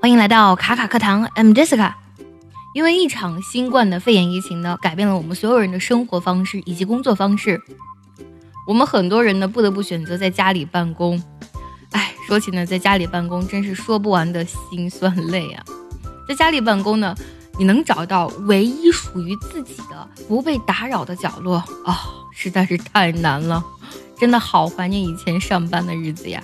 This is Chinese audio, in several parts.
欢迎来到卡卡课堂，I'm Jessica。因为一场新冠的肺炎疫情呢，改变了我们所有人的生活方式以及工作方式。我们很多人呢，不得不选择在家里办公。哎，说起呢，在家里办公真是说不完的心酸泪啊！在家里办公呢，你能找到唯一属于自己的不被打扰的角落哦，实在是太难了。真的好怀念以前上班的日子呀！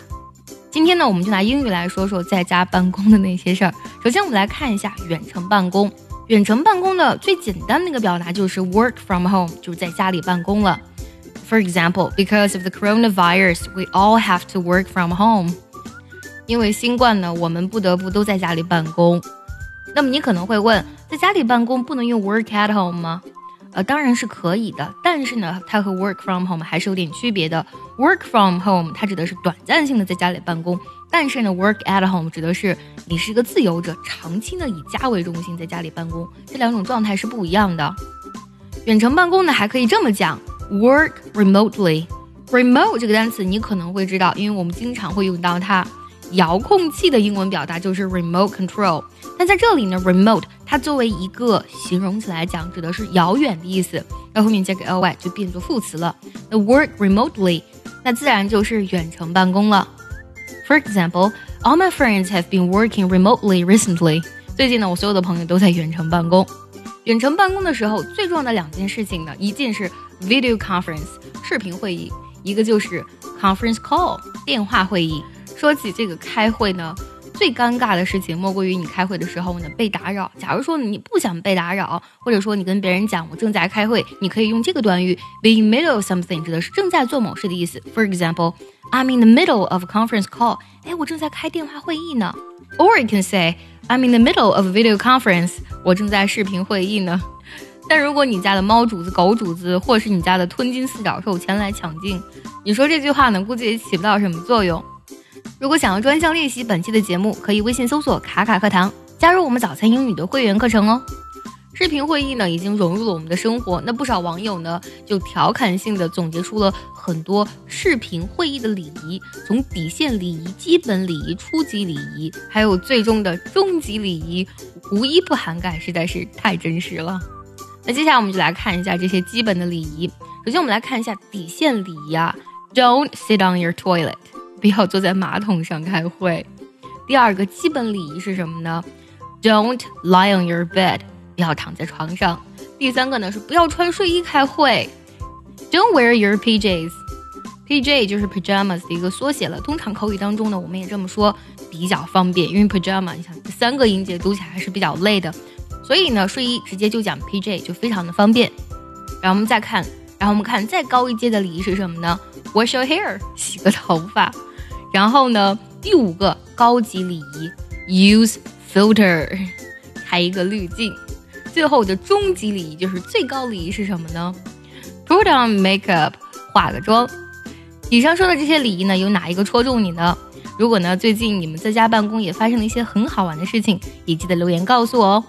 今天呢，我们就拿英语来说说在家办公的那些事儿。首先，我们来看一下远程办公。远程办公的最简单的一个表达就是 work from home，就是在家里办公了。For example, because of the coronavirus, we all have to work from home。因为新冠呢，我们不得不都在家里办公。那么你可能会问，在家里办公不能用 work at home 吗？呃，当然是可以的，但是呢，它和 work from home 还是有点区别的。Work from home 它指的是短暂性的在家里办公，但是呢，work at home 指的是你是一个自由者，长期的以家为中心在家里办公，这两种状态是不一样的。远程办公呢，还可以这么讲：work remotely。remote 这个单词你可能会知道，因为我们经常会用到它。遥控器的英文表达就是 remote control。但在这里呢，remote 它作为一个形容词来讲，指的是遥远的意思，那后面加个 ly 就变作副词了。那 work remotely，那自然就是远程办公了。For example, all my friends have been working remotely recently。最近呢，我所有的朋友都在远程办公。远程办公的时候，最重要的两件事情呢，一件是 video conference 视频会议，一个就是 conference call 电话会议。说起这个开会呢。最尴尬的事情莫过于你开会的时候呢被打扰。假如说你不想被打扰，或者说你跟别人讲我正在开会，你可以用这个短语 be in middle of something，指的是正在做某事的意思。For example, I'm in the middle of a conference call。哎，我正在开电话会议呢。Or you can say I'm in the middle of a video conference。我正在视频会议呢。但如果你家的猫主子、狗主子，或是你家的吞金四角兽前来抢镜，你说这句话呢，估计也起不到什么作用。如果想要专项练习本期的节目，可以微信搜索“卡卡课堂”，加入我们早餐英语的会员课程哦。视频会议呢，已经融入了我们的生活。那不少网友呢，就调侃性的总结出了很多视频会议的礼仪，从底线礼仪、基本礼仪、初级礼仪，还有最终的终极礼仪，无一不涵盖，实在是太真实了。那接下来我们就来看一下这些基本的礼仪。首先，我们来看一下底线礼仪啊，Don't sit on your toilet。不要坐在马桶上开会。第二个基本礼仪是什么呢？Don't lie on your bed，不要躺在床上。第三个呢是不要穿睡衣开会。Don't wear your PJs，PJ 就是 pajamas 的一个缩写了。通常口语当中呢，我们也这么说，比较方便。因为 pajama，你想三个音节读起来还是比较累的，所以呢，睡衣直接就讲 PJ 就非常的方便。然后我们再看，然后我们看再高一阶的礼仪是什么呢？Wash your hair，洗个头发。然后呢，第五个高级礼仪，use filter，开一个滤镜。最后的终极礼仪就是最高礼仪是什么呢？Put on makeup，化个妆。以上说的这些礼仪呢，有哪一个戳中你呢？如果呢，最近你们在家办公也发生了一些很好玩的事情，也记得留言告诉我哦。